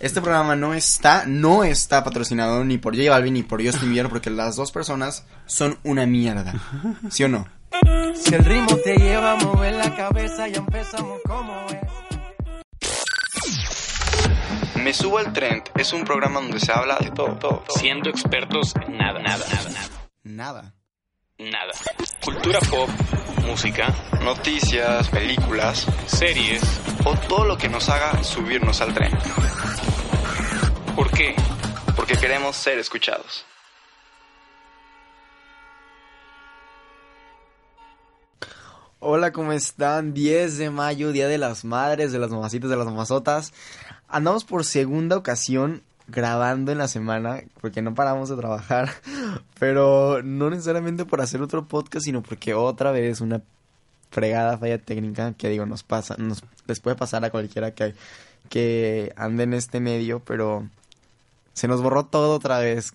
Este programa no está, no está patrocinado ni por J Balvin ni por Justin Bieber porque las dos personas son una mierda. ¿Sí o no? Si el ritmo te lleva a mover la cabeza, ya empezamos como es. Me subo al trend es un programa donde se habla de todo, todo, todo. siendo expertos en nada, nada, nada, nada, Nada. Nada. Cultura pop, música, Noticias, películas series. o todo lo que nos haga subirnos al tren. ¿Por qué? Porque queremos ser escuchados. Hola, ¿cómo están? 10 de mayo, Día de las Madres, de las mamacitas, de las mamazotas. Andamos por segunda ocasión grabando en la semana, porque no paramos de trabajar, pero no necesariamente por hacer otro podcast, sino porque otra vez una fregada falla técnica que digo, nos pasa, nos les puede pasar a cualquiera que, que ande en este medio, pero se nos borró todo otra vez.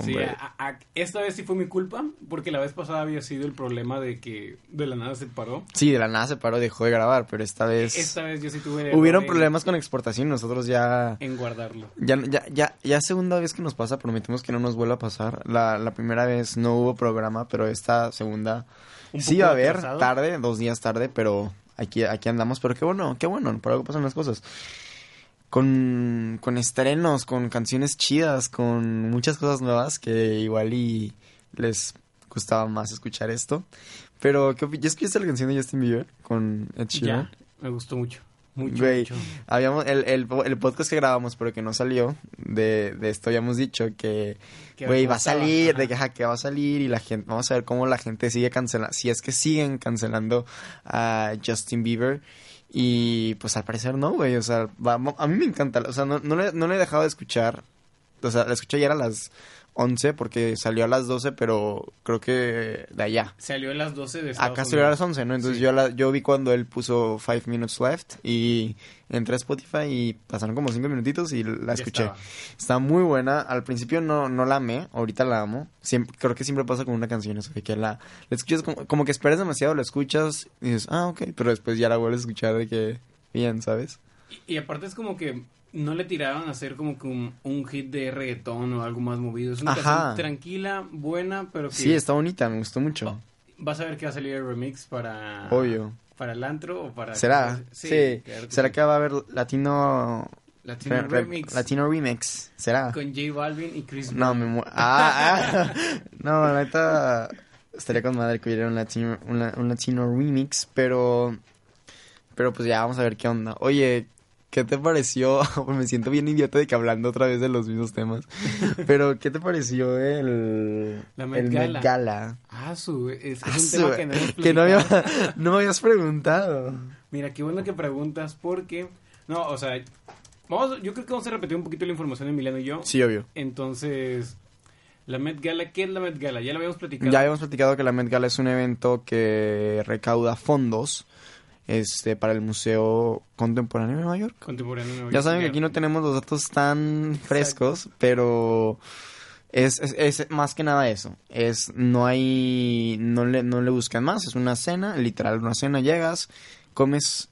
Sí, a- a- esta vez sí fue mi culpa, porque la vez pasada había sido el problema de que de la nada se paró. Sí, de la nada se paró, dejó de grabar, pero esta vez Esta vez yo sí tuve hubieron en- problemas con exportación, nosotros ya en guardarlo. ya ya ya ya segunda vez que nos pasa, prometemos que no nos vuelva a pasar. La, la primera vez no hubo programa, pero esta segunda Un sí va a haber tarde, dos días tarde, pero aquí aquí andamos, pero qué bueno, qué bueno, por algo pasan las cosas. Con, con estrenos, con canciones chidas, con muchas cosas nuevas que igual y les gustaba más escuchar esto. Pero, ¿qué ¿ya escuchaste la canción de Justin Bieber con Ed Sheeran? Ya, me gustó mucho. Mucho, mucho. habíamos, el, el, el podcast que grabamos, pero que no salió, de, de esto habíamos dicho que, güey, va a salir, ajá. de que, ajá, que va a salir y la gente, vamos a ver cómo la gente sigue cancelando, si es que siguen cancelando a Justin Bieber. Y pues al parecer no, güey, o sea, vamos, a mí me encanta, o sea, no, no, le, no le he dejado de escuchar, o sea, la escuché ayer a las 11 porque salió a las 12, pero creo que de allá. Salió a las 12 de Estados Acá salió a las Unidos. 11, ¿no? Entonces Sí. yo, la, yo vi cuando él puso Five Minutes Left y entré a Spotify y pasaron como 5 minutitos y la escuché. Está muy buena. Al principio no, no la amé, ahorita la amo. Siempre, creo que siempre pasa con una canción, eso de que la, la escuchas como, como que esperas demasiado, la escuchas y dices, ah, ok, pero después ya la vuelves a escuchar de que bien, ¿sabes? Y, y aparte es como que no le tiraban a hacer como que un, un hit de reggaetón o algo más movido. Es una Ajá. canción tranquila, buena, pero que Sí, está bonita, me gustó mucho. Oh, vas a ver que va a salir el remix para... Obvio. Para el antro o para... ¿Será? Sí. que ¿Será sí. que va a haber latino... Latino re- re- remix latino remix? ¿Será? con J Balvin y Chris No, Brown. me ah, ah. No, la neta. Estaría con madre que hubiera un latino, un, un latino remix, pero. Pero pues ya vamos a ver qué onda. Oye, ¿qué te pareció? me siento bien idiota de que hablando otra vez de los mismos temas. Pero, ¿qué te pareció el. La Met el Gala. Met Gala? Ah, su, es, es Ah, un su- tema que no hemos que no, había- platicado. no me habías preguntado. Mira, qué bueno que preguntas porque... No, o sea, vamos, yo creo que vamos a repetir un poquito la información de Emiliano y yo. Sí, obvio. Entonces, la Met Gala, ¿qué es la Met Gala? Ya lo habíamos platicado. Ya habíamos platicado que la Met Gala es un evento que recauda fondos este, para el Museo Contemporáneo de Nueva York. Contemporáneo. de Nueva Ya York. saben que aquí no tenemos los datos tan frescos, pero es, es, es más que nada eso. Es no hay no le no le buscan más, es una cena, literal una cena, llegas, comes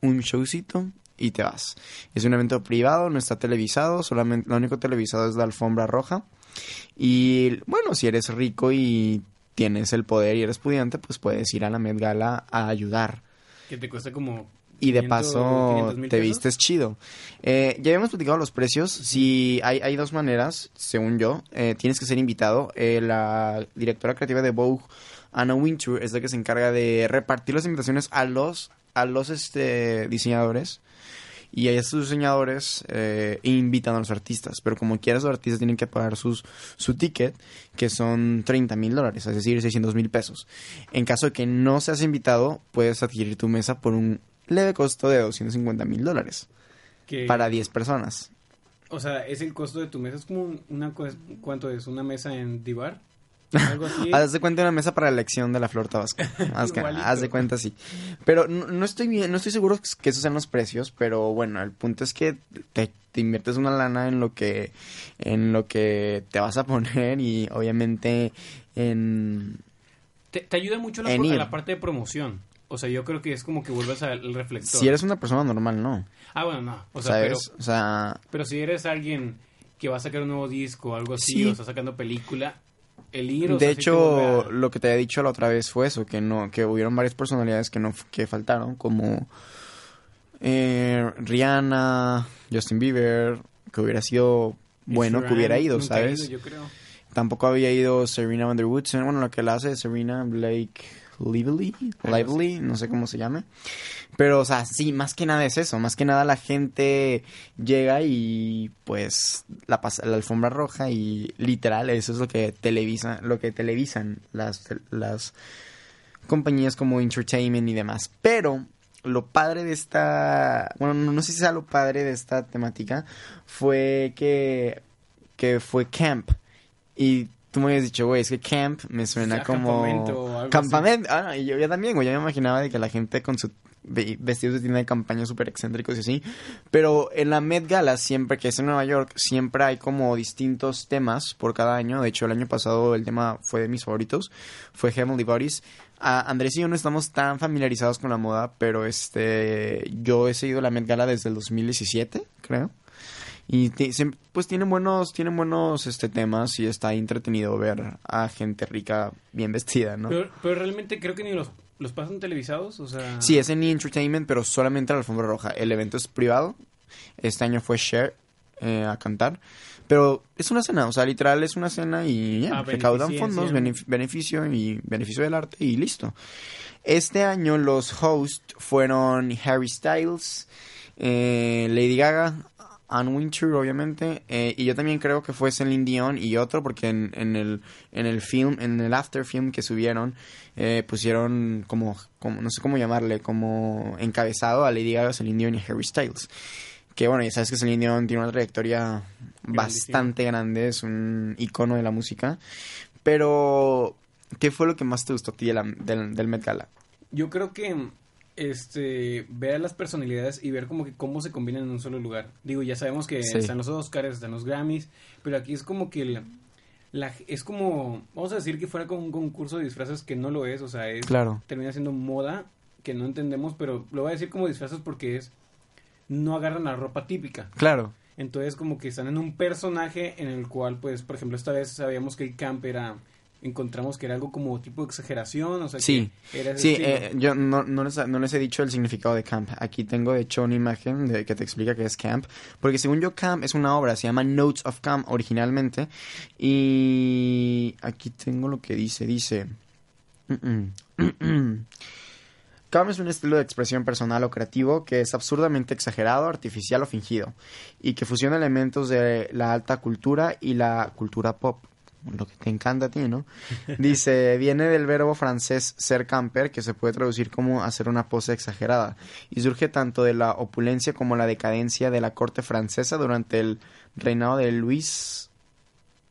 un showcito y te vas. Es un evento privado, no está televisado, solamente lo único televisado es la alfombra roja. Y bueno, si eres rico y tienes el poder y eres pudiente, pues puedes ir a la Met Gala a ayudar. Que te cuesta como... Y de 500, paso 500 mil te vistes chido. Eh, ya habíamos platicado los precios. Si hay, hay dos maneras, según yo. Eh, tienes que ser invitado. Eh, la directora creativa de Vogue, Anna Wintour, es la que se encarga de repartir las invitaciones a los, a los este, diseñadores. Y ahí sus diseñadores eh, invitan a los artistas, pero como quieras los artistas tienen que pagar sus, su ticket, que son 30 mil dólares, es decir, 600 mil pesos. En caso de que no seas invitado, puedes adquirir tu mesa por un leve costo de 250 mil dólares para 10 personas. O sea, es el costo de tu mesa. Es como un- una... ¿Cuánto es? ¿Una mesa en Divar? Algo así. Haz de cuenta una mesa para la elección de la flor tabasco. Haz, de cuenta sí. Pero no, no estoy bien, no estoy seguro que esos sean los precios, pero bueno, el punto es que te, te inviertes una lana en lo que en lo que te vas a poner y obviamente en Te, te ayuda mucho la, la parte de promoción. O sea, yo creo que es como que vuelves al reflector. si eres una persona normal, no. Ah, bueno, no. O sea, pero, ¿Sabes? O sea, pero si eres alguien que va a sacar un nuevo disco o algo así, Sí. o está sacando película, el ir... o de sea, hecho, a- lo que te había dicho la otra vez fue eso, que no, que hubieron varias personalidades que no, que faltaron, como eh, Rihanna, Justin Bieber, que hubiera sido bueno que hubiera ido, ¿sabes? ido, yo creo. Tampoco había ido Serena Van der Woodsen, bueno, lo que la hace Serena Blake Lively, Lively, no sé cómo se llame. Pero, o sea, sí, más que nada es eso, más que nada la gente llega y pues la pasa la alfombra roja y literal eso es lo que televisa, lo que televisan las las compañías como Entertainment y demás. Pero lo padre de esta, bueno, no, no sé si sea lo padre de esta temática fue que que fue camp y tú me habías dicho, güey, es que camp me suena sea, como campamento o algo campamento. Ah, y yo ya también, güey, ya me imaginaba de que la gente con su ve- vestidos de tienda de campaña súper excéntricos y así. Pero en la Met Gala, siempre que es en Nueva York, siempre hay como distintos temas por cada año. De hecho, el año pasado el tema fue de mis favoritos, fue Heavenly Bodies. Andrés y yo no estamos tan familiarizados con la moda, pero este yo he seguido la Met Gala desde el 2017, creo. Y pues tienen buenos, tienen buenos este temas y está entretenido ver a gente rica bien vestida, ¿no? Pero, pero realmente creo que ni los, los pasan televisados, o sea... Sí, es en E! Entertainment, pero solamente la alfombra roja. El evento es privado. Este año fue Cher eh, a cantar. Pero es una cena, o sea, literal es una cena y ya, Ah, recaudan fondos, benef- beneficio y beneficio del arte y listo. Este año los hosts fueron Harry Styles, eh, Lady Gaga, Anne Winter, obviamente, eh, y yo también creo que fue Celine Dion y otro porque en, en el en el film, en el after film que subieron eh, pusieron como, como no sé cómo llamarle, como encabezado a Lady Gaga, Celine Dion y Harry Styles. Que bueno, ya sabes que Celine Dion tiene una trayectoria bastante grande, es un icono de la música. Pero, ¿qué fue lo que más te gustó a ti de la- del, del Met Gala? Yo creo que este ver a las personalidades y ver como que cómo se combinan en un solo lugar. Digo, ya sabemos que Sí. están los Oscars, están los Grammys, pero aquí es como que la, la- es como vamos a decir que fuera como un concurso de disfraces que no lo es, o sea, es Claro. termina siendo moda que no entendemos, pero lo voy a decir como disfraces porque es no agarran la ropa típica. Claro. Entonces como que están en un personaje en el cual pues por ejemplo esta vez sabíamos que el camp era encontramos que era algo como tipo de exageración, o sea, Sí, que era sí, eh, yo no, no, les, no les he dicho el significado de camp. Aquí tengo de hecho una imagen de, que te explica qué es camp. Porque según yo, camp es una obra, se llama Notes of Camp originalmente. Y aquí tengo lo que dice, dice... Camp es un estilo de expresión personal o creativo que es absurdamente exagerado, artificial o fingido, y que fusiona elementos de la alta cultura y la cultura pop. Lo que te encanta a ti, ¿no? Dice, viene del verbo francés ser camper, que se puede traducir como hacer una pose exagerada, y surge tanto de la opulencia como la decadencia de la corte francesa durante el reinado de Luis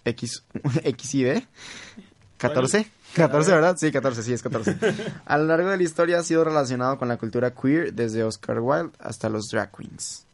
X, XID. 14. 14, ¿verdad? Sí, 14, sí, es 14. A lo largo de la historia ha sido relacionado con la cultura queer, desde Oscar Wilde hasta los drag queens.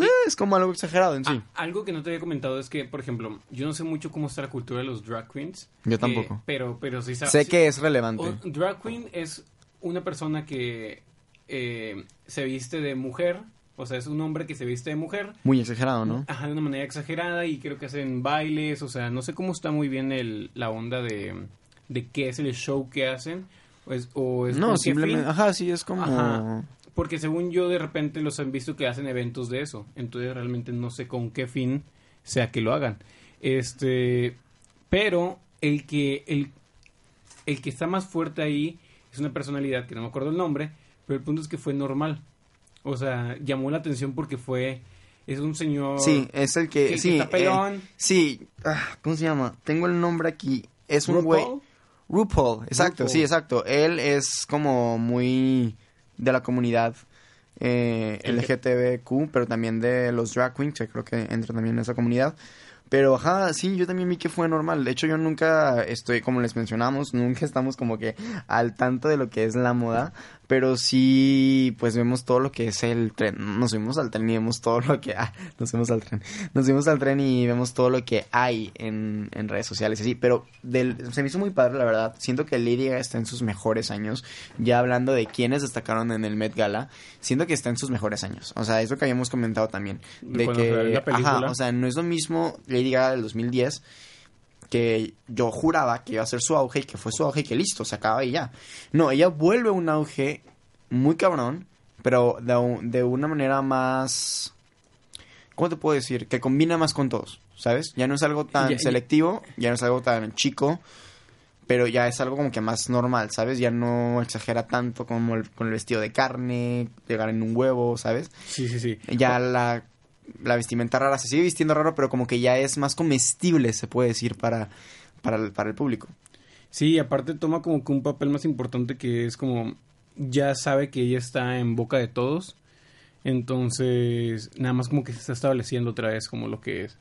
Eh, es como algo exagerado en sí. Ah, algo que no te había comentado es que, por ejemplo, yo no sé mucho cómo está la cultura de los drag queens. Yo tampoco. pero, pero sí sa- sé sí- que es relevante. o- drag queen es una persona que eh, se viste de mujer, o sea, es un hombre que se viste de mujer. Muy exagerado, ¿no? Ajá, de una manera exagerada y creo que hacen bailes, o sea, no sé cómo está muy bien el, la onda de, de qué es el show que hacen. O es, o es No, simplemente, ajá, sí, es como... Ajá. Porque según yo, de repente los han visto que hacen eventos de eso. Entonces realmente no sé con qué fin sea que lo hagan. Este, pero el que, el, el que está más fuerte ahí es una personalidad que no me acuerdo el nombre, pero el punto es que fue normal. O sea, llamó la atención porque fue... Es un señor... Sí, es el que... que- que sí, está pelón. eh, sí, ah, ¿cómo se llama? Tengo el nombre aquí. Es un güey... RuPaul. RuPaul, exacto, RuPaul. sí, exacto. Él es como muy de la comunidad eh, LGTBQ, pero también de los drag queens, que creo que entra también en esa comunidad. Pero, ajá, sí, yo también vi que fue normal. De hecho, yo nunca estoy, como les mencionamos, nunca estamos como que al tanto de lo que es la moda. Pero sí, pues vemos todo lo que es el tren. Nos subimos al tren y vemos todo lo que... Ah, nos subimos al tren. Nos subimos al tren y vemos todo lo que hay en, en redes sociales así. Pero del, se me hizo muy padre, la verdad. Siento que Lady Gaga está en sus mejores años. Ya hablando de quienes destacaron en el Met Gala, siento que está en sus mejores años. O sea, es lo que habíamos comentado también. De Cuando que... Ajá, o sea, no es lo mismo Lady Gaga del 2010 que yo juraba que iba a ser su auge y que fue su auge y que listo, se acaba y ya. No, ella vuelve a un auge muy cabrón, pero de, un- de una manera más... ¿Cómo te puedo decir? Que combina más con todos, ¿sabes? Ya no es algo tan Ya- selectivo, ya no es algo tan chico, pero ya es algo como que más normal, ¿sabes? Ya no exagera tanto como el, con el vestido de carne, llegar en un huevo, ¿sabes? Sí, sí, sí. ya la, la vestimenta rara se sigue vistiendo raro, pero como que ya es más comestible, se puede decir, para, para, el, para el público. Sí, aparte toma como que un papel más importante que es como ya sabe que ella está en boca de todos. Entonces, nada más como que se está estableciendo otra vez como lo que es.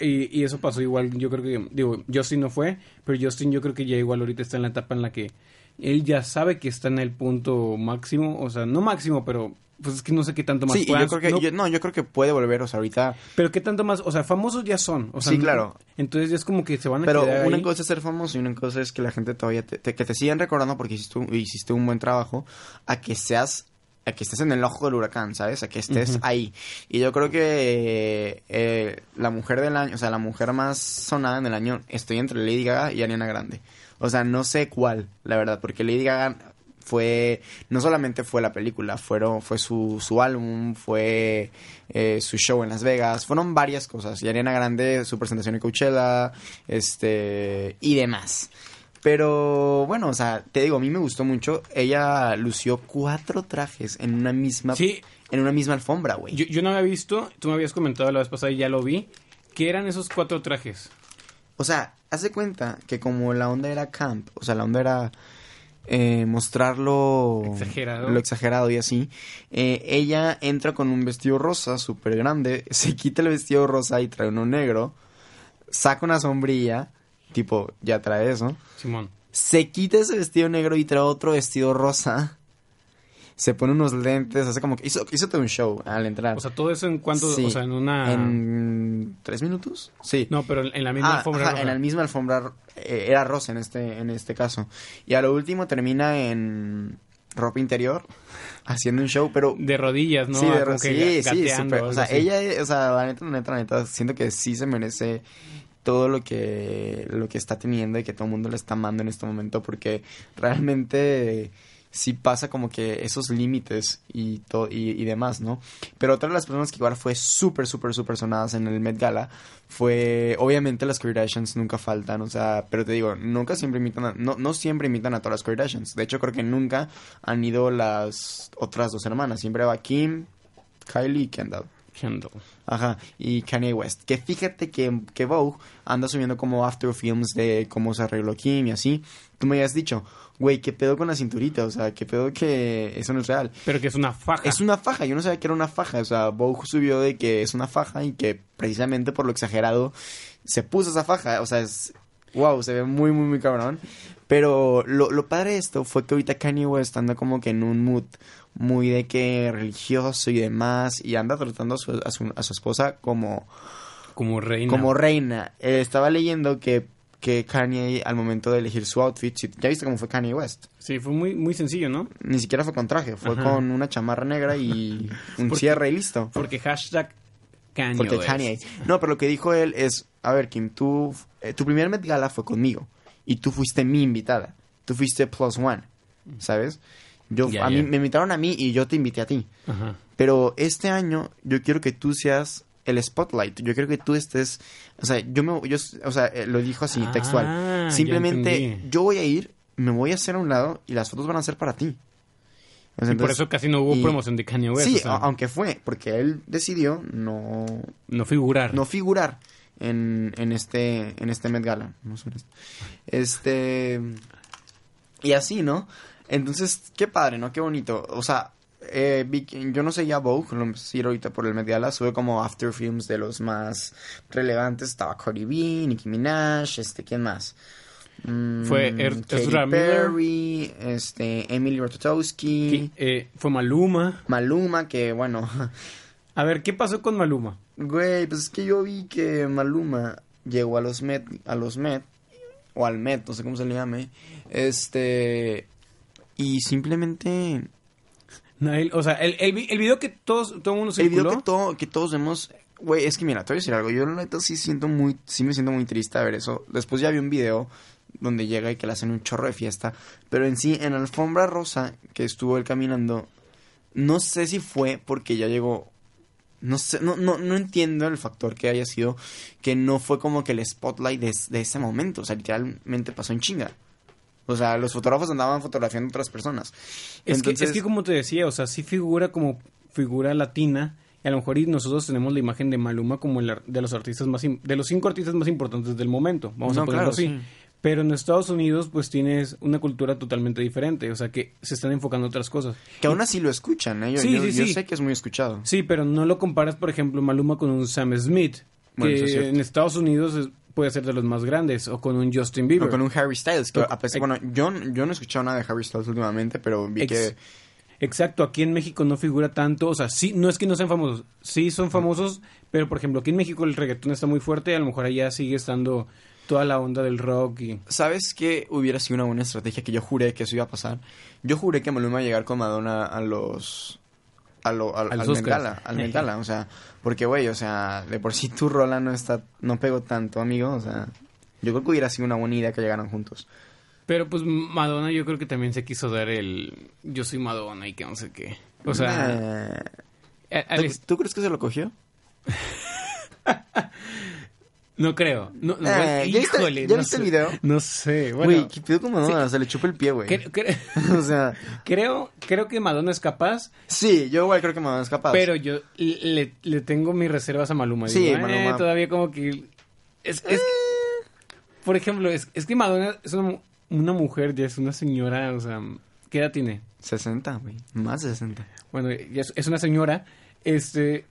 Y, y eso pasó igual, yo creo que, digo, Justin no fue, pero Justin yo creo que ya igual ahorita está en la etapa en la que él ya sabe que está en el punto máximo, o sea, no máximo, pero pues es que no sé qué tanto más Sí, yo creo que, no- yo, no, yo creo que puede volver, o sea, ahorita... pero qué tanto más, o sea, famosos ya son, o sea, Sí, no- claro. Entonces ya es como que se van a Pero quedar una ahí. cosa es ser famoso y una cosa es que la gente todavía te, te- que te sigan recordando porque hiciste un, hiciste un buen trabajo a que seas a que estés en el ojo del huracán, ¿sabes? A que estés ahí. Y yo creo que eh, la mujer del año, o sea, la mujer más sonada en el año, estoy entre Lady Gaga y Ariana Grande. O sea, no sé cuál, la verdad, porque Lady Gaga fue, no solamente fue la película, fueron, fue su, su álbum, fue eh, su show en Las Vegas, fueron varias cosas. Y Ariana Grande, su presentación en Coachella, este, y demás. Pero bueno, o sea, te digo, a mí me gustó mucho. Ella lució cuatro trajes en una misma, Sí. en una misma alfombra, güey. Yo, yo no había visto, tú me habías comentado la vez pasada y ya lo vi, que eran esos cuatro trajes. O sea, hace cuenta que como la onda era camp, o sea, la onda era eh, mostrarlo Exagerado. lo exagerado y así, eh, ella entra con un vestido rosa súper grande, se quita el vestido rosa y trae uno negro, saca una sombrilla, tipo, ya trae eso, Simón. se quita ese vestido negro y trae otro vestido rosa, se pone unos lentes, hace como que hizo, hizo todo un show al entrar. O sea, todo eso en cuanto, Sí. o sea, en una... ¿En tres minutos? Sí. No, pero en la misma Ah, alfombra ajá, roja. en la misma alfombra eh, era rosa en este en este caso y a lo último termina en ropa interior haciendo un show pero De rodillas, ¿no? sí Ah, de como ro- que sí o sea así. ella eh, o sea la neta la neta la neta siento que sí se merece todo lo que lo que está teniendo y que todo el mundo le está amando en este momento porque realmente sí pasa como que esos límites y, y, y demás, ¿no? Pero otra de las personas que igual fue súper, súper, súper sonadas en el Met Gala fue, obviamente las Kardashians nunca faltan, o sea, pero te digo, nunca siempre imitan, a- no, no siempre imitan a todas las Kardashians. De hecho, creo que nunca han ido las otras dos hermanas, siempre va Kim, Kylie y Kendall. Kendall. Ajá, y Kanye West. Que fíjate que, que Vogue anda subiendo como after films de cómo se arregló Kim y así. Tú me habías dicho, güey, ¿qué pedo con la cinturita? O sea, ¿qué pedo que eso no es real? Pero que es una faja. Es una faja, yo no sabía que era una faja. O sea, Vogue subió de que es una faja y que precisamente por lo exagerado se puso esa faja. O sea, es. Wow, se ve muy, muy, muy cabrón. Pero lo, lo padre de esto fue que ahorita Kanye West anda como que en un mood muy de que religioso y demás. Y anda tratando a su, a su, a su esposa como Como reina. como reina. Eh, estaba leyendo que, que Kanye, al momento de elegir su outfit, ya viste cómo fue Kanye West. Sí, fue muy, muy sencillo, ¿no? Ni siquiera fue con traje, fue Ajá. con una chamarra negra y un Porque- cierre y listo. Porque hashtag Kanye Porque West. Kanye. No, pero lo que dijo él es, a ver, Kim, tú, eh, tu primer Met Gala fue conmigo y tú fuiste mi invitada. Tú fuiste plus one, ¿sabes? Yo, a mí me invitaron a mí y yo te invité a ti. Ajá. Pero este año yo quiero que tú seas el spotlight. Yo quiero que tú estés, o sea, yo me, yo, o sea, eh, lo dijo así Ah, textual. Simplemente yo voy a ir, me voy a hacer a un lado y las fotos van a ser para ti. O sea, y por eso casi no hubo y- promoción de Kanye West. Sí, o sea, a- aunque fue, porque él decidió no, no figurar. no figurar en, en este en este Met Gala. Este y así, ¿no? Entonces, qué padre, ¿no? Qué bonito. O sea, eh, yo no seguía Vogue, lo empecé ahorita por el Met Gala, sube como after films de los más relevantes. Estaba Cardi B, Nicki Minaj, este, ¿quién más? Mm, Fue Er- Katy Ezra Miller. Perry, este, Emily Ratajkowski, eh, fue Maluma. Maluma, que bueno, A ver, ¿qué pasó con Maluma? Güey, pues es que yo vi que Maluma llegó a los Met, a los Met, o al Met, no sé cómo se le llame, este, y simplemente, No, él- o sea, el, el, vi- el video que todos, todo el mundo el video que, todo, que todos vemos, güey, es que mira, te voy a decir algo, yo la neta sí siento muy, sí me siento muy triste a ver eso, después ya vi un video donde llega y que le hacen un chorro de fiesta, pero en sí, en alfombra rosa que estuvo él caminando, no sé si fue porque ya llegó no sé, no, no, no entiendo el factor que haya sido que no fue como que el spotlight de, de ese momento. O sea, literalmente pasó en chinga. O sea, los fotógrafos andaban fotografiando a otras personas. Es, que, es Entonces- que como te decía, o sea, sí figura como figura latina. Y a lo mejor nosotros tenemos la imagen de Maluma como el de los artistas más de los cinco artistas más importantes del momento. Vamos No, a ponerlo claro, así. sí. Pero en Estados Unidos, pues tienes una cultura totalmente diferente. O sea, que se están enfocando en otras cosas. Que aún así lo escuchan, ¿eh? Yo, Sí, yo- sí, yo sí. sé que es muy escuchado. Sí, pero no lo comparas, por ejemplo, Maluma con un Sam Smith. Bueno, que es cierto. en Estados Unidos es- puede ser de los más grandes. O con un Justin Bieber. O con un Harry Styles. Que O- a pesar- bueno, yo, yo no he escuchado nada de Harry Styles últimamente, pero vi Ex- que... Exacto, aquí en México no figura tanto, o sea, sí, no es que no sean famosos, sí son famosos, pero por ejemplo, aquí en México el reggaetón está muy fuerte, a lo mejor allá sigue estando toda la onda del rock y... ¿Sabes qué hubiera sido una buena estrategia que yo juré que eso iba a pasar? Yo juré que Maluma iba a llegar con Madonna a los... A lo, al, A al al Gala, o sea, porque güey, o sea, de por sí tu rola no está, no pegó tanto, amigo, o sea, yo creo que hubiera sido una buena idea que llegaran juntos. Pero pues Madonna yo creo que también se quiso dar el... Yo soy Madonna y que no sé qué. O sea... A- al ¿tú, tú crees que se lo cogió? no creo. No, no, Eh, ¿ya viste- híjole, ya no viste el sé. video? No sé, bueno... Güey, ¿qué pido con Madonna? Se le chupa el pie, güey. cre- cre- o sea, creo, creo que Madonna es capaz, sí, yo igual creo que Madonna es capaz. pero yo le, le tengo mis reservas a Maluma. Sí, Digo, eh, Maluma. todavía como que... Es, es- por ejemplo, es, es que Madonna es una, una mujer, ya es una señora, o sea, ¿qué edad tiene? 60, güey, más de 60. Bueno, ya es, es una señora, este,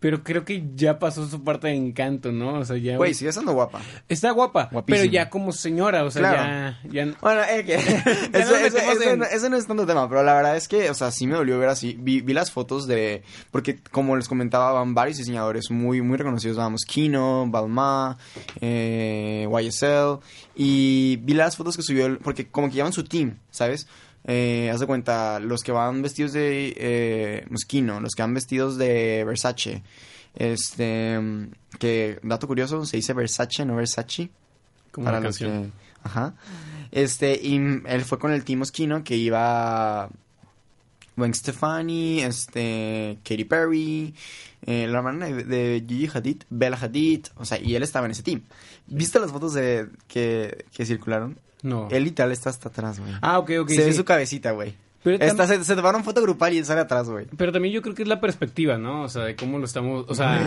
pero creo que ya pasó su parte de encanto, ¿no? O sea, ya... Güey, sigue siendo guapa. Está guapa, Guapísima. pero ya como señora, o sea, Claro. ya, ya... Bueno, eh, que- eso, eso- eso no, eso no es tanto tema, pero la verdad es que, o sea, sí me dolió ver así. Vi, vi las fotos de, porque como les comentaba, van varios diseñadores muy, muy reconocidos, vamos, Kino, Balmain, eh, YSL, y vi las fotos que subió, porque como que llevan su team, ¿sabes? Eh, haz de cuenta, los que van vestidos de eh, Moschino, los que van vestidos de Versace, este, que, dato curioso, se dice Versace, no Versace. Como para la los canción. que ajá. Este y él fue con el Team Moschino que iba Gwen Stefani este Katy Perry eh, la hermana de, de Gigi Hadid Bella Hadid o sea y él estaba en ese team. Viste las fotos de que, que circularon No. él literal está hasta atrás güey Ah, ok, ok, se ve su cabecita güey Pero se, se tomaron foto grupal y él sale atrás güey Pero también yo creo que es la perspectiva, ¿no? O sea, de cómo lo estamos... O sea...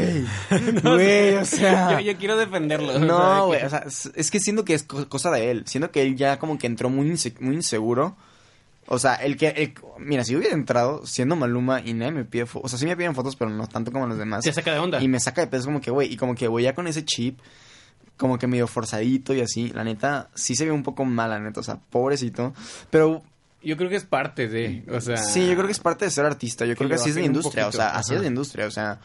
Güey, o sea... yo, yo quiero defenderlo. No, güey, o sea, es que siento que es co- cosa de él. Siento que él ya como que entró muy, inse- muy inseguro. O sea, el que... el- mira, si yo hubiera entrado siendo Maluma y nadie me pide fotos... O sea, sí me piden fotos, pero no tanto como los demás. Te saca de onda. Y me saca de peso como que, güey, y como que voy ya con ese chip, como que medio forzadito y así. La neta, sí se ve un poco mal, la neta, o sea, pobrecito. Pero Yo creo que es parte de... O sea... sí, yo creo que es parte de ser artista. Yo que creo que así es la industria, o sea, así es la industria, o sea...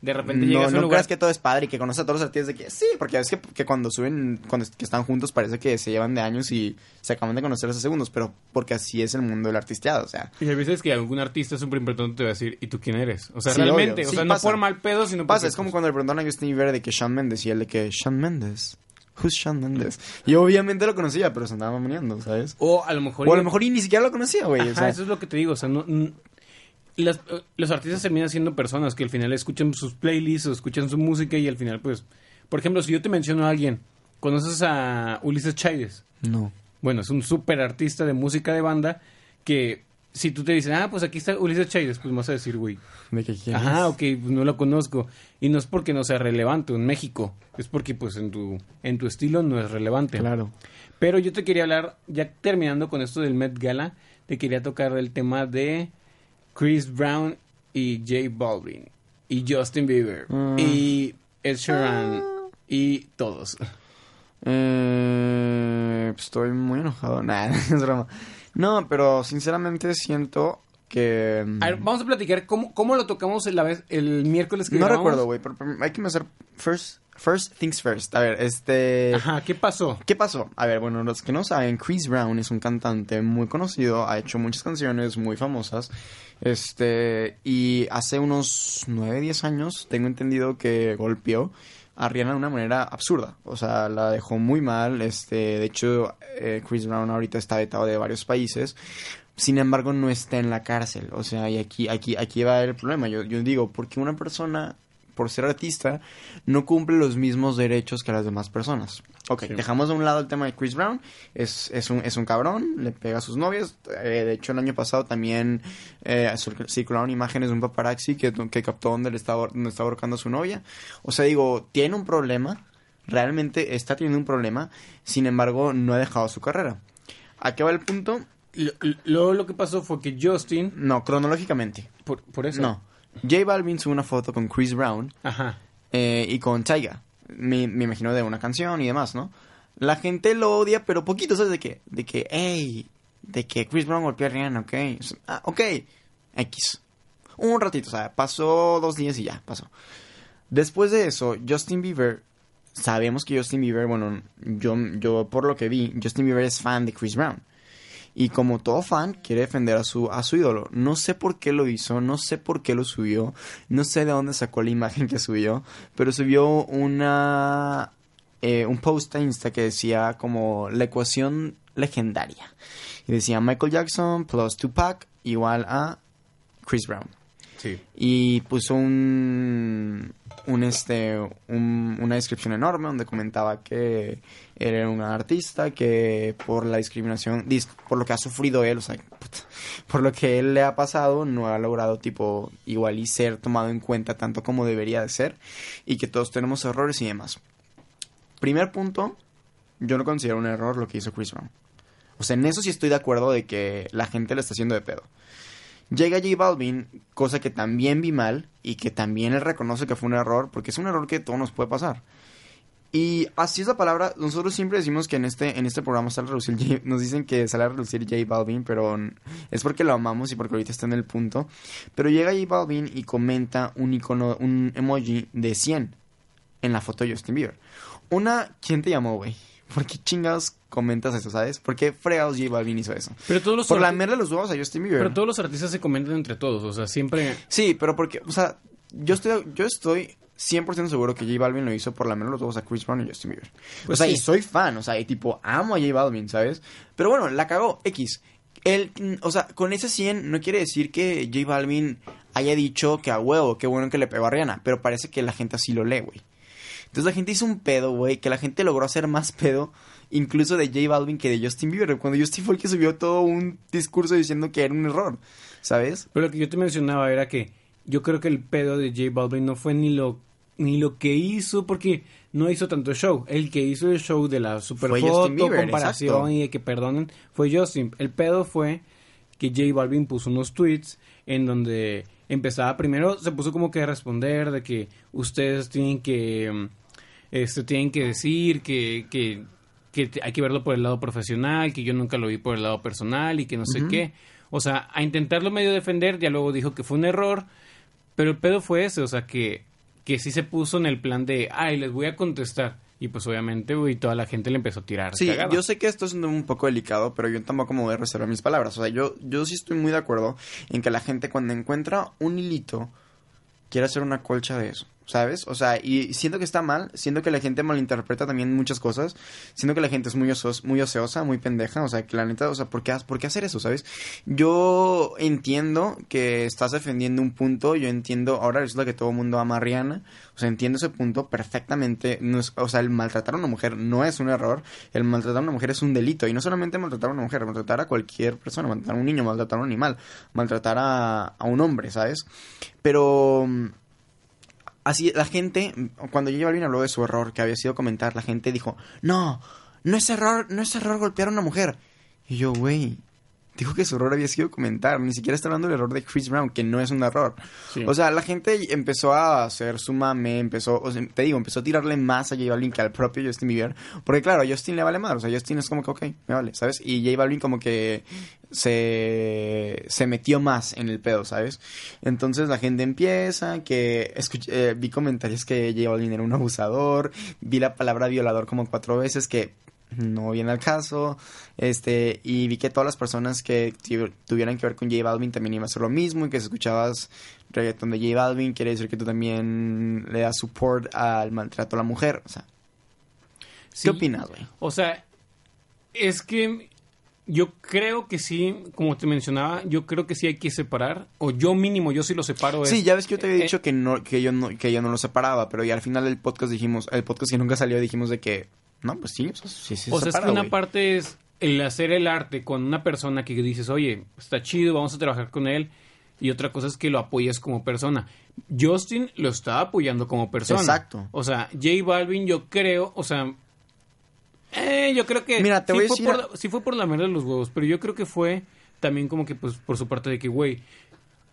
De repente no, llegas a un no lugar... creas que todo es padre y que conoces a todos los artistas de que sí, porque es que, que cuando suben, cuando que están juntos parece que se llevan de años y se acaban de conocer hace segundos, pero porque así es el mundo del artisteado, o sea, Y a veces que algún artista súper importante te va a decir, ¿y tú quién eres? O sea, Sí, realmente, obvio. o Sí, sea, pasa. no por mal pedo, sino pasa, es como cuando le preguntaron a Justin Bieber de que Shawn Mendes y él de que Shawn Mendes, who's Shawn Mendes? Y obviamente lo conocía, pero se andaba mamoneando, ¿sabes? O a lo mejor... O a lo mejor y ni siquiera lo conocía, güey, o sea, eso es lo que te digo, o sea, no... las- eh, los artistas terminan siendo personas que al final escuchan sus playlists o escuchan su música y al final, pues... Por ejemplo, si yo te menciono a alguien, ¿conoces a Ulises Chávez? no. Bueno, es un súper artista de música de banda que si tú te dicen, ah, pues aquí está Ulises Chávez, pues vas a decir, güey, ¿De qué quieres? Ajá, ok, pues no lo conozco. Y no es porque no sea relevante en México, es porque pues en tu, en tu estilo no es relevante. Claro. Pero yo te quería hablar, ya terminando con esto del Met Gala, te quería tocar el tema de Chris Brown y J Balvin y Justin Bieber Mm. y Ed Sheeran y todos. Eh, estoy muy enojado. Nah, es broma. No, pero sinceramente siento que... mm, A ver, vamos a platicar cómo, cómo lo tocamos la vez, el miércoles que no grabamos. recuerdo, güey, pero, pero hay que empezar first, first things first. A ver, este... Ajá, ¿qué pasó? ¿Qué pasó? A ver, bueno, los que no saben, Chris Brown es un cantante muy conocido, ha hecho muchas canciones muy famosas. Este, y hace unos 9, 10 años tengo entendido que golpeó a Rihanna de una manera absurda. O sea, la dejó muy mal. Este, de hecho, eh, Chris Brown ahorita está vetado de varios países. Sin embargo, no está en la cárcel. O sea, y aquí, aquí, aquí va el problema. Yo, yo digo, porque una persona, por ser artista, no cumple los mismos derechos que las demás personas. Ok, Sí. dejamos de un lado el tema de Chris Brown. Es, es, un, es un cabrón, le pega a sus novias. Eh, de hecho, el año pasado también eh, cir- circularon imágenes de un paparazzi que, que captó donde le estaba, donde estaba ahorcando a su novia. O sea, digo, tiene un problema. Realmente está teniendo un problema. Sin embargo, no ha dejado su carrera. ¿A qué va el punto? Lo- Luego lo que pasó fue que Justin, No, cronológicamente. por, por eso. No. J Balvin sube una foto con Chris Brown Ajá. eh, y con Taiga. Me, me imagino de una canción y demás, ¿no? La gente lo odia, pero poquito, ¿sabes de qué? De que, hey, de que Chris Brown golpeó a Rihanna, ok. Ah, ok. X. Un ratito, o sea, pasó dos días y ya, pasó. Después de eso, Justin Bieber, sabemos que Justin Bieber, bueno, yo, yo por lo que vi, Justin Bieber es fan de Chris Brown. Y como todo fan, quiere defender a su, a su ídolo. No sé por qué lo hizo, no sé por qué lo subió, no sé de dónde sacó la imagen que subió, pero subió una eh, un post a Insta que decía como la ecuación legendaria. Y decía Michael Jackson plus Tupac igual a Chris Brown Y puso un, un este un- una descripción enorme donde comentaba que era un artista que por la discriminación dis- por lo que ha sufrido él o sea por lo que él le ha pasado no ha logrado tipo igual y ser tomado en cuenta tanto como debería de ser y que todos tenemos errores y demás. Primer punto yo no considero un error lo que hizo Chris Brown. O sea en eso sí estoy de acuerdo de que la gente le está haciendo de pedo Llega J Balvin, cosa que también vi mal y que también él reconoce que fue un error, porque es un error que todo nos puede pasar. Y así es la palabra, nosotros siempre decimos que en este, en este programa sale a relucir, J- nos dicen que a relucir J Balvin, pero es porque lo amamos y porque ahorita está en el punto. Pero llega J Balvin y comenta un icono, un emoji de 100 en la foto de Justin Bieber. Una, ¿quién te llamó, güey? ¿Por qué chingados comentas eso, sabes? ¿Por qué fregados J Balvin hizo eso? Pero todos los Por arti- lamerle los huevos a Justin Bieber. Pero todos los artistas se comentan entre todos, o sea, siempre... Sí, pero porque, o sea, yo estoy, yo estoy 100% seguro que J Balvin lo hizo por la menos los dos a Chris Brown y Justin Bieber. Pues o sea, sí. y soy fan, o sea, y tipo, amo a J Balvin, ¿sabes? Pero bueno, la cagó, X. Él, o sea, con ese 100 no quiere decir que J Balvin haya dicho que a huevo, qué bueno que le pegó a Rihanna, pero parece que la gente así lo lee, güey. Entonces la gente hizo un pedo, güey, que la gente logró hacer más pedo incluso de J Balvin que de Justin Bieber. Cuando Justin fue el que subió todo un discurso diciendo que era un error, ¿sabes? Pero lo que yo te mencionaba era que yo creo que el pedo de J Balvin no fue ni lo ni lo que hizo porque no hizo tanto show. El que hizo el show de la super Fue foto, Bieber, comparación exacto. y de que perdonen fue Justin. El pedo fue que J Balvin puso unos tweets en donde empezaba primero se puso como que a responder de que ustedes tienen que este tienen que decir que que que hay que verlo por el lado profesional, que yo nunca lo vi por el lado personal y que no sé qué. O sea, a intentarlo medio defender, ya luego dijo que fue un error, pero el pedo fue ese, o sea, que, que sí se puso en el plan de, ay, les voy a contestar. Y pues obviamente, güey, toda la gente le empezó a tirar. Sí, yo sé que esto es un poco delicado, pero yo tampoco me voy a reservar mis palabras. O sea, yo, yo sí estoy muy de acuerdo en que la gente cuando encuentra un hilito quiere hacer una colcha de eso. ¿Sabes? O sea, y siento que está mal, siento que la gente malinterpreta también muchas cosas, siento que la gente es muy, osos- muy oseosa, muy pendeja, o sea, que la neta, o sea, ¿por qué, ¿por qué hacer eso, sabes? Yo entiendo que estás defendiendo un punto, yo entiendo, ahora resulta que todo el mundo ama a Rihanna, o sea, entiendo ese punto perfectamente, no es- o sea, el maltratar a una mujer no es un error, el maltratar a una mujer es un delito, y no solamente maltratar a una mujer, maltratar a cualquier persona, maltratar a un niño, maltratar a un animal, maltratar a, a un hombre, ¿sabes? Pero... Así, la gente, cuando J Balvin habló de su error, que había sido comentar, la gente dijo, no, no es error, no es error golpear a una mujer. Y yo, güey, dijo que su error había sido comentar, ni siquiera está hablando del error de Chris Brown, que no es un error. Sí. O sea, la gente empezó a hacer su mame, empezó, o sea, te digo, empezó a tirarle más a J Balvin que al propio Justin Bieber, porque claro, a Justin le vale madre, o sea, Justin es como que, ok, me vale, ¿sabes? Y J Balvin como que se, se metió más en el pedo, ¿sabes? Entonces la gente empieza, que eh, vi comentarios que J Balvin era un abusador, vi la palabra violador como cuatro veces, que no viene al caso, este, y vi que todas las personas que tu- tuvieran que ver con J Balvin también iba a hacer lo mismo, y que si escuchabas reggaetón de J Balvin, quiere decir que tú también le das support al maltrato a la mujer, o sea, Sí. ¿qué opinas, güey? O sea, es que yo creo que sí, como te mencionaba, yo creo que sí hay que separar, o yo mínimo, yo sí lo separo. es- Sí, ya ves que yo te había eh, dicho que no, que yo no, que yo no lo separaba, pero ya al final del podcast dijimos, el podcast que nunca salió dijimos de que, no, pues sí, o sea, sí, sí O sea, es que una parte es el hacer el arte con una persona que dices, oye, está chido, vamos a trabajar con él. Y otra cosa es que lo apoyes como persona. Justin lo está apoyando como persona. Exacto. O sea, J Balvin, yo creo, o sea, eh, yo creo que Mira, te sí, voy a decir por, a- sí fue por la mierda de los huevos, pero yo creo que fue también como que pues por su parte de que, güey,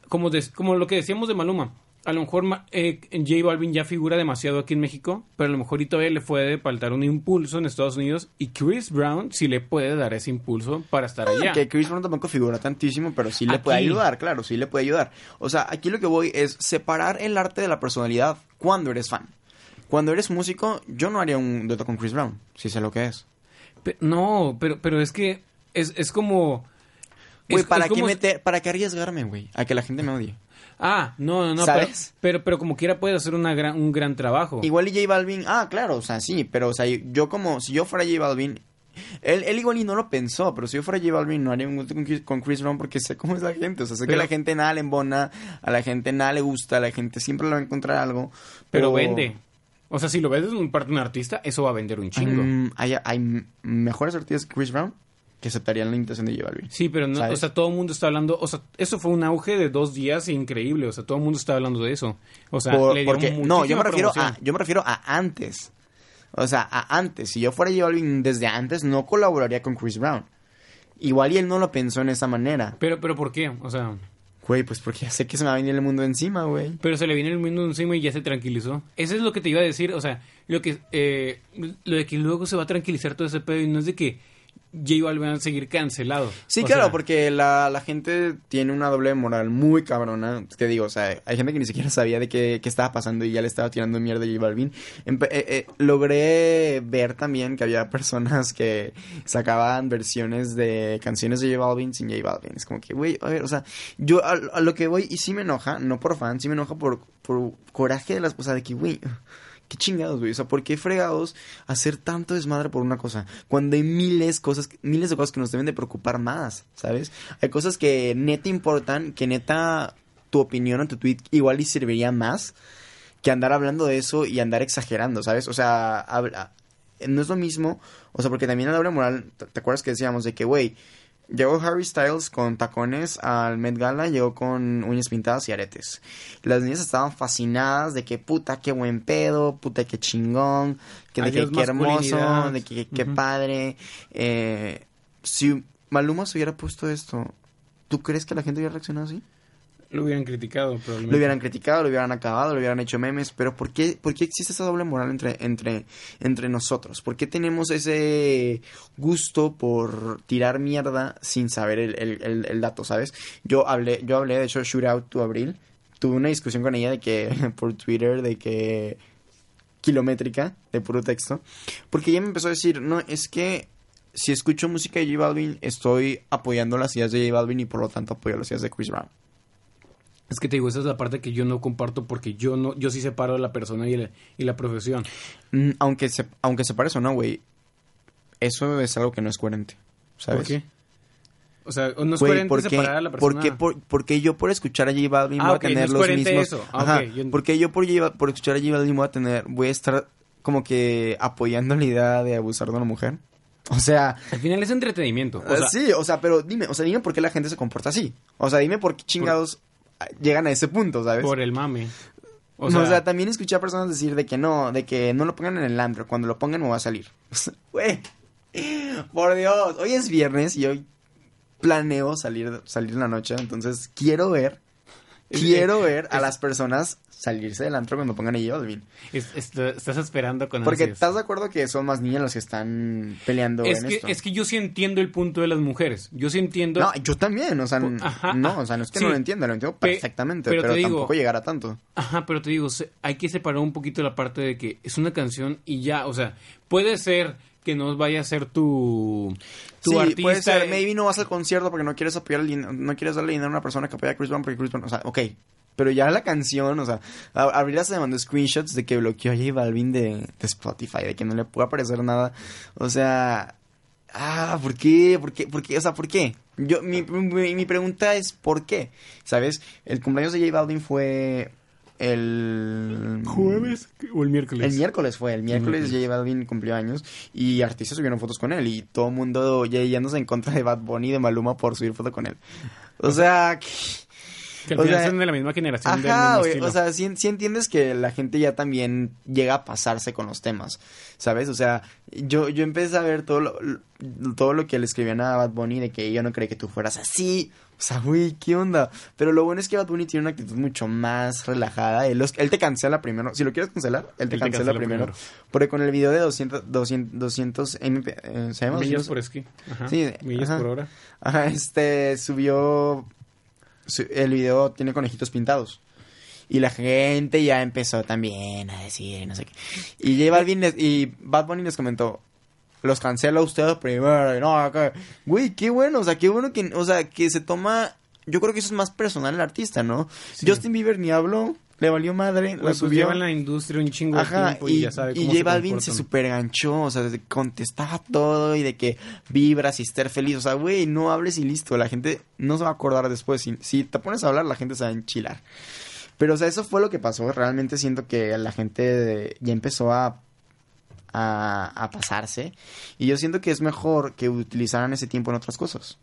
como, des- como lo que decíamos de Maluma, a lo mejor eh, J Balvin ya figura demasiado aquí en México, pero a lo mejor y todavía le puede faltar un impulso en Estados Unidos y Chris Brown sí le puede dar ese impulso para estar allá. Ah, Que Chris Brown tampoco figura tantísimo, pero sí le Aquí. puede ayudar, claro, sí le puede ayudar. O sea, aquí lo que voy es separar el arte de la personalidad cuando eres fan. Cuando eres músico, yo no haría un dueto con Chris Brown, si sé lo que es. Pe- no, pero, pero es que es, es como... Güey, ¿para, es qué como- meter, ¿para qué arriesgarme, güey? A que la gente me odie. Ah, no, no, no. ¿Sabes? Pero, pero, pero como quiera puede hacer una gran, un gran trabajo. Igual y J Balvin, ah, claro, o sea, sí, pero, o sea, yo como, si yo fuera J Balvin, él, él igual y no lo pensó, pero si yo fuera J Balvin no haría un gusto con Chris, Brown porque sé cómo es la gente, o sea, sé que a la gente nada le embona, a la gente nada le gusta, a la gente siempre le va a encontrar algo. pero vende. O sea, si lo ves desde un parte de un artista, eso va a vender un chingo. Mm, hay, hay mejores artistas que Chris Brown que aceptarían la invitación de J Balvin. Sí, pero no, ¿Sabes? o sea, todo el mundo está hablando, o sea, eso fue un auge de dos días increíble, o sea, todo el mundo está hablando de eso. O sea, Por- le dio porque, no, yo me refiero a, yo me refiero a antes. O sea, a antes. Si yo fuera J Balvin desde antes, no colaboraría con Chris Brown. Igual y él no lo pensó en esa manera. Pero, pero ¿por qué? O sea, Güey, pues porque ya sé que se me va a venir el mundo encima, güey. pero se le viene el mundo encima y ya se tranquilizó. Eso es lo que te iba a decir, o sea, lo que, eh, lo de que luego se va a tranquilizar todo ese pedo y no es de que J Balvin va a seguir cancelado. Sí, O claro, sea, porque la, la gente tiene una doble moral muy cabrona. Te digo, o sea, hay gente que ni siquiera sabía de qué, qué estaba pasando y ya le estaba tirando mierda a J Balvin. Empe- eh, eh, logré ver también que había personas que sacaban versiones de canciones de J Balvin sin J Balvin. Es como que, güey, a ver, o sea, yo a, a lo que voy y sí me enoja, no por fan, sí me enoja por, por coraje de las cosas de que, güey, qué chingados, güey. O sea, ¿por qué fregados hacer tanto desmadre por una cosa? Cuando hay miles, cosas, miles de cosas que nos deben de preocupar más, ¿sabes? Hay cosas que neta importan, que neta tu opinión o tu tweet igual y serviría más que andar hablando de eso y andar exagerando, ¿sabes? O sea, habla- no es lo mismo, o sea, porque también la doble moral, ¿te te acuerdas que decíamos de que, güey, llegó Harry Styles con tacones al Met Gala, llegó con uñas pintadas y aretes. Las niñas estaban fascinadas de que, puta, qué buen pedo, puta, qué chingón, que de que qué hermoso, de que qué padre. Eh, si Maluma se hubiera puesto esto, ¿tú crees que la gente hubiera reaccionado así? Lo hubieran criticado, probablemente. Lo hubieran criticado, lo hubieran acabado, lo hubieran hecho memes, pero ¿por qué, por qué existe esa doble moral entre, entre, entre nosotros? ¿Por qué tenemos ese gusto por tirar mierda sin saber el, el, dato, sabes? Yo hablé, yo hablé, de hecho, Shootout to Abril, tuve una discusión con ella de que, por Twitter, de que kilométrica, de puro texto, porque ella me empezó a decir, no, es que si escucho música de J Balvin, estoy apoyando las ideas de J Balvin y por lo tanto apoyo las ideas de Chris Brown. Es que te digo, esa es la parte que yo no comparto porque yo no, yo sí separo a la persona y la, y la profesión. Mm, Aunque se, aunque o no, güey, eso es algo que no es coherente, ¿sabes? ¿Por qué? O sea, no es coherente ¿por qué- separar a la persona. qué- por- porque yo por escuchar a J Balvin Ah, voy a no tener es los mismos... eso. Ah, Ajá, ok, yo- porque yo por, por escuchar a J Balvin voy a tener... Voy a estar como que apoyando la idea de abusar de una mujer. O sea... Al final es entretenimiento. O eh, sea, sí, o sea, pero dime, o sea, dime por qué la gente se comporta así. O sea, dime por qué chingados llegan a ese punto, ¿sabes? por el mame. O sea, también escuché a personas decir de que no, de que no lo pongan en el antro, cuando lo pongan me va a salir. Güey, por Dios, hoy es viernes y hoy planeo salir, salir en la noche, entonces quiero ver, quiero ver a las personas salirse del antro cuando pongan a Balvin. es- es- estás esperando con Porque ansias. estás de acuerdo que son más niñas las que están peleando es en que, esto. es que yo sí entiendo el punto de las mujeres. Yo sí entiendo. No, yo también, o sea, ajá, no, o sea, no es que sí. no lo entienda, lo entiendo Pe- perfectamente, pero pero, te digo- tampoco llegar a tanto. Ajá, pero te digo, hay que separar un poquito la parte de que es una canción y ya, o sea, puede ser que no vaya a ser tu, tu sí, artista. puede ser, eh, maybe no vas al concierto porque no quieres apoyar no quieres darle dinero a una persona que apoya a Chris Brown porque Chris Brown, o sea, ok. Pero ya la canción, o sea, a- Abril se mandó screenshots de que bloqueó a J Balvin de, de Spotify, de que no le puede aparecer nada. O sea, ah, ¿por qué? ¿Por qué? ¿Por qué? O sea, ¿por qué? Yo, mi, mi, mi pregunta es, ¿por qué? ¿Sabes? El cumpleaños de J Balvin fue el... ¿Jueves o el miércoles? El miércoles fue, el miércoles J Balvin cumplió años y artistas subieron fotos con él y todo el mundo ya yéndose en contra de Bad Bunny y de Maluma por subir foto con él. O sea, que- Que al o final sea, son de la misma generación. del ajá, mismo güey, estilo. o sea, sí, sí entiendes que la gente ya también llega a pasarse con los temas, ¿sabes? O sea, yo, yo empecé a ver todo lo, todo lo que le escribían a Bad Bunny de que yo no creí que tú fueras así. O sea, güey, ¿qué onda? Pero lo bueno es que Bad Bunny tiene una actitud mucho más relajada. Él, los- él te cancela primero. Si lo quieres cancelar, él te Él te cancela, cancela primero. primero. Porque con el video de 200, 200, 200 MP, eh, ¿se llama? Millas 200? por esquí. Ajá. Sí, Millas ajá. por hora. Ajá, este subió su- el video tiene conejitos pintados. Y la gente ya empezó también a decir no sé qué. Y J Balvin les- y Bad Bunny les comentó, los cancela usted primero. y No, acá. Güey, qué bueno, o sea, qué bueno que, o sea, que se toma, yo creo que eso es más personal el artista, ¿no? Sí. Justin Bieber ni habló, le valió madre, lo pues subió. en la industria un chingo de Ajá, tiempo y, y, ya sabe y cómo J se Balvin se comportan. super ganchó, o sea, contestaba todo y de que vibras y estar feliz. O sea, güey, no hables y listo. La gente no se va a acordar después. Si, si te pones a hablar, la gente se va a enchilar. Pero, o sea, eso fue lo que pasó. Realmente siento que la gente ya empezó a, a, pasarse. Y yo siento que es mejor que utilizaran ese tiempo en otras cosas.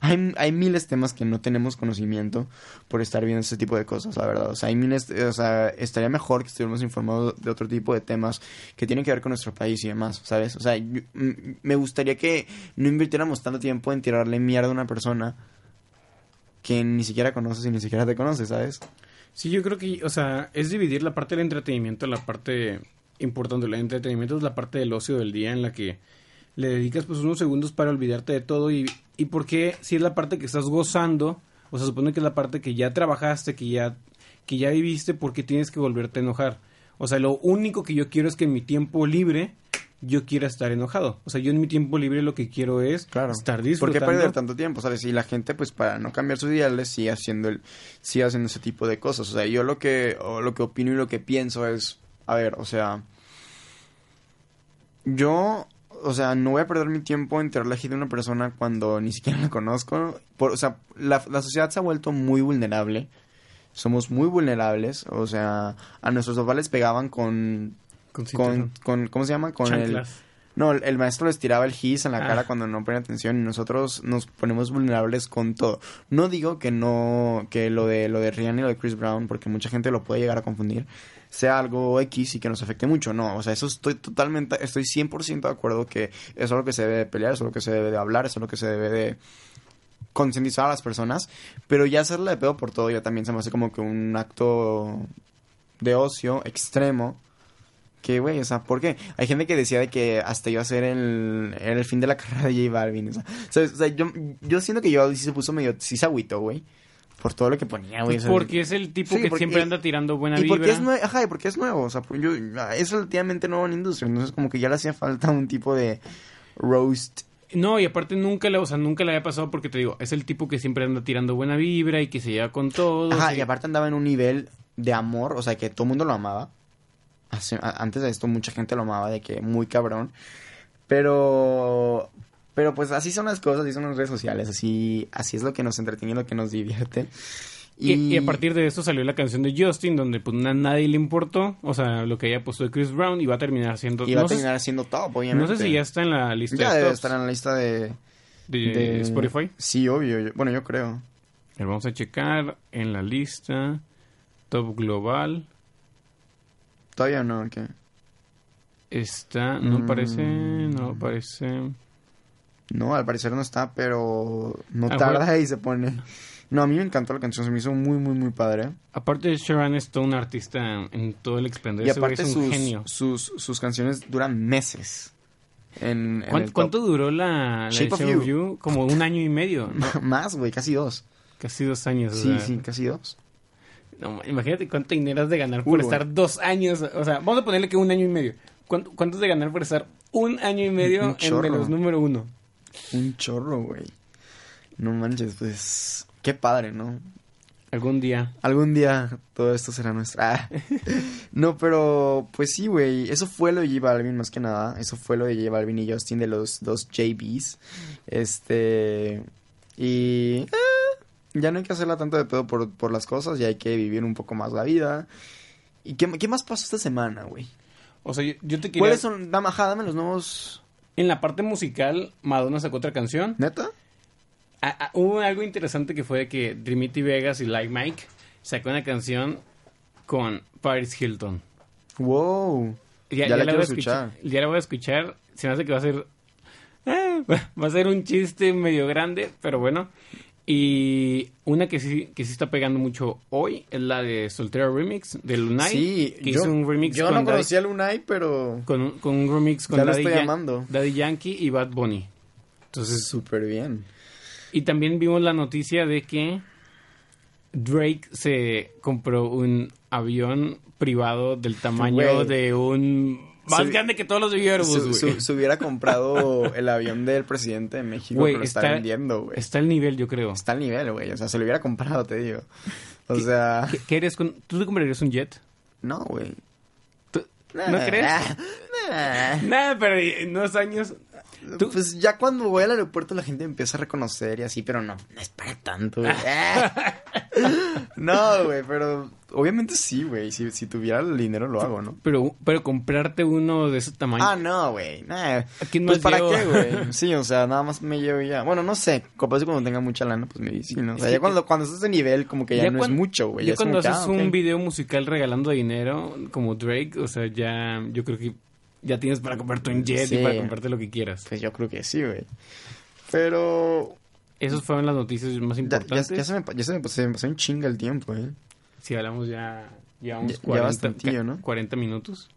Hay, hay miles de temas que no tenemos conocimiento por estar viendo ese tipo de cosas, la verdad. O sea, hay miles, o sea, estaría mejor que estuviéramos informados de otro tipo de temas que tienen que ver con nuestro país y demás, ¿sabes? O sea, yo- me gustaría que no invirtiéramos tanto tiempo en tirarle mierda a una persona que ni siquiera conoces y ni siquiera te conoce, ¿sabes? Sí, yo creo que, o sea, es dividir la parte del entretenimiento, la parte importante del entretenimiento es la parte del ocio del día en la que le dedicas pues unos segundos para olvidarte de todo y, y porque si es la parte que estás gozando, o sea, supone que es la parte que ya trabajaste, que ya, que ya viviste, porque tienes que volverte a enojar. O sea, lo único que yo quiero es que en mi tiempo libre yo quiera estar enojado. O sea, yo en mi tiempo libre lo que quiero es Claro. estar ¿Por qué disfrutando. perder tanto tiempo, sabes? Y la gente, pues, para no cambiar sus ideales, sigue haciendo el, sigue haciendo ese tipo de cosas. O sea, yo lo que, o lo que opino y lo que pienso es, a ver, o sea, yo, o sea, no voy a perder mi tiempo en tirarle hate a una persona cuando ni siquiera la conozco. Por, o sea, la, la sociedad se ha vuelto muy vulnerable. Somos muy vulnerables. O sea, a nuestros papás les pegaban con, Con con, ¿cómo se llama? Con el. No, el, el maestro les tiraba el gis en la Ah. cara cuando no ponen atención y nosotros nos ponemos vulnerables con todo. No digo que no, que lo de lo de Rihanna y lo de Chris Brown, porque mucha gente lo puede llegar a confundir, sea algo X y que nos afecte mucho. No, o sea, eso estoy totalmente, estoy 100% de acuerdo que eso es lo que se debe de pelear, eso es lo que se debe de hablar, eso es lo que se debe de concientizar a las personas, pero ya hacerle de pedo por todo ya también se me hace como que un acto de ocio extremo que, güey, o sea, ¿por qué? Hay gente que decía de que hasta iba a ser el, el fin de la carrera de J Balvin. O sea, ¿sabes? O sea, yo, yo siento que yo sí se puso medio, sí se agüitó, güey. Por todo lo que ponía, güey. sea, Porque es el tipo Sí, que porque- siempre anda tirando buena y vibra. porque es nuevo, ajá, y porque es nuevo, o sea, pues yo, es relativamente nuevo en la industria, entonces como que ya le hacía falta un tipo de roast No, y aparte nunca le, o sea, nunca le había pasado porque te digo, es el tipo que siempre anda tirando buena vibra y que se lleva con todo. Ajá, y aparte andaba en un nivel de amor, o sea, que todo el mundo lo amaba. Hace- antes de esto mucha gente lo amaba, de que muy cabrón. Pero, pero pues así son las cosas, así son las redes sociales, así, así es lo que nos entretiene y lo que nos divierte. Y, y a partir de esto salió la canción de Justin, donde pues a nadie le importó, o sea, lo que haya puesto de Chris Brown y va a terminar siendo... iba no a sé- terminar siendo top, No obviamente. sé si ya está en la lista Ya de debe tops estar en la lista de, de, de- Spotify. Sí, obvio. yo- bueno, yo creo. A ver, vamos a checar en la lista top global. Todavía no, ¿qué? Está, no Mm. aparece, no aparece. No, al parecer no está, pero no Ah, tarda bueno. y se pone. No, a mí me encantó la canción, se me hizo muy, muy, muy padre. Aparte de Sharon es todo un artista en todo el esplendor. Y aparte es un sus, genio. sus, sus canciones duran meses. En, en ¿Cuán- el top. ¿Cuánto duró la, la Shape de of Shape of You? You? Como un año y medio, ¿no? Más, güey, casi dos. casi dos años. Sí, sí, casi dos. No, imagínate cuánto dinero has de ganar por estar dos años. O sea, vamos a ponerle que un año y medio. ¿Cuánto, cuánto has de ganar por estar un año y medio en de los número uno? Un chorro, güey. No manches, pues. Qué padre, ¿no? Algún día. Algún día todo esto será nuestra. Ah. No, pero pues sí, güey. Eso fue lo de J Balvin más que nada. Eso fue lo de J Balvin y Justin de los dos JBs. Este. Y. eh, ya no hay que hacerla tanto de pedo por, por las cosas. Ya hay que vivir un poco más la vida. ¿Y qué, qué más pasó esta semana, güey? O sea, yo, yo te quería... ¿Cuáles son? Dame, ajá, dame los nuevos. En la parte musical, Madonna sacó otra canción. ¿Neta? Ah, ah, hubo algo interesante que fue que Trinity Vegas y Like Mike sacó una canción con Paris Hilton. Wow. Ya, Ya la voy quiero a escuchar. escuchar. Ya la voy a escuchar. Se me hace que va a ser. eh, va a ser un chiste medio grande, pero bueno. Y una que sí, que sí está pegando mucho hoy es la de Soltero Remix de Lunay. Sí, que yo, hizo un remix yo con, no conocía a Lunay, pero con, un- con un remix con Ya lo Daddy, estoy Yan- amando. Daddy Yankee y Bad Bunny. Entonces, súper bien. y también vimos la noticia de que Drake se compró un avión privado del tamaño de un más Se- grande que todos los de Airbus, Su- güey. se hubiera comprado el avión del presidente de México lo está, está- vendiendo, güey. Está el nivel, yo creo. Está al nivel, güey. O sea, se lo hubiera comprado, te digo. O sea, ¿Qué, qué eres con... ¿Tú te comprarías un jet? no, güey. ¿Tú- ¿No crees? Nah. Nada, pero en unos años... Tú- Pues ya cuando voy al aeropuerto la gente me empieza a reconocer y así, pero no, no es para tanto, güey. no, güey, pero obviamente sí, güey. Si, si tuviera el dinero lo hago, ¿no? Pero, pero comprarte uno de ese tamaño... Ah, no, güey. Nah. quién Pues para llevo? qué, güey. Sí, o sea, nada más me llevo ya. Bueno, no sé. Capaz que cuando tenga mucha lana, pues me sí, ¿no? O sea, ya cuando, cuando estás de nivel, como que ya, no es mucho, güey. Ya es cuando haces ah, un video musical regalando dinero, como Drake, o sea, ya... Yo creo que ya tienes para comprarte un jet Sí. y para comprarte lo que quieras. Pues yo creo que sí, güey. Pero. Esas fueron las noticias más Ya, importantes. ya- ya se me, ya se me, se me pasó un chinga el tiempo, ¿eh? Si hablamos ya... Llevamos Ya- ya 40, bastantillo, ¿no? 40 minutos.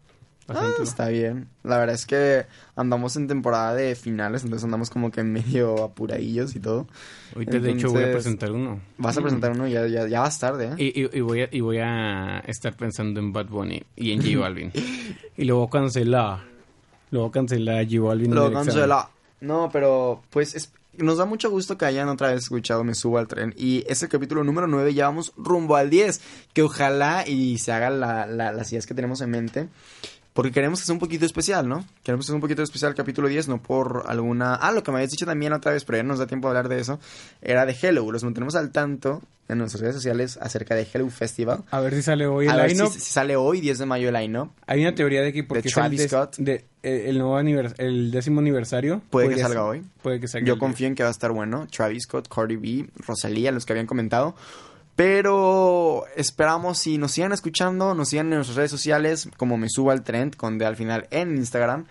Ah, está bien. La verdad es que andamos en temporada de finales, entonces andamos como que medio apuradillos y todo. Ahorita, de hecho, voy a Entonces, presentar uno. Vas a presentar uno, ya, ya, ya vas tarde, ¿eh? Y, y- y voy a, y voy a estar pensando en Bad Bunny y en J Balvin. y luego cancelar. Luego cancelar a J Balvin. Lo del examen. cancela. No, pero pues es- nos da mucho gusto que hayan otra vez escuchado Me Subo al Tren. Y es el capítulo número 9, ya vamos rumbo al 10. Que ojalá y se hagan la, la- las ideas que tenemos en mente. Porque queremos que sea un poquito especial, ¿no? Queremos que sea un poquito especial el capítulo 10, no por alguna... Ah, lo que me habías dicho también otra vez, pero ya no nos da tiempo de hablar de eso. Era de Hello. Los mantenemos al tanto en nuestras redes sociales acerca de Hello Festival. A ver si sale hoy A el ver si, sale hoy, 10 de mayo, el line-up. Hay una teoría de que porque es Travis el, Scott. de- eh, el nuevo anivers- el décimo aniversario. Puede que salga ser- hoy. Puede que salga Yo confío en que va a estar bueno. Travis Scott, Cardi B, Rosalía, los que habían comentado. Pero esperamos si nos sigan escuchando, nos sigan en nuestras redes sociales, como me suba al trend con de al final en Instagram.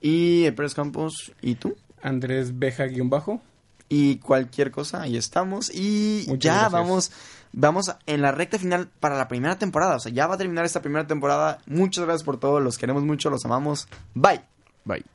Y el Pérez Campos, ¿y tú? Andrés Beja guion bajo. Y cualquier cosa, ahí estamos. Y Muchas ya gracias. vamos, vamos en la recta final para la primera temporada. O sea, ya va a terminar esta primera temporada. Muchas gracias por todo, los queremos mucho, los amamos. Bye. Bye.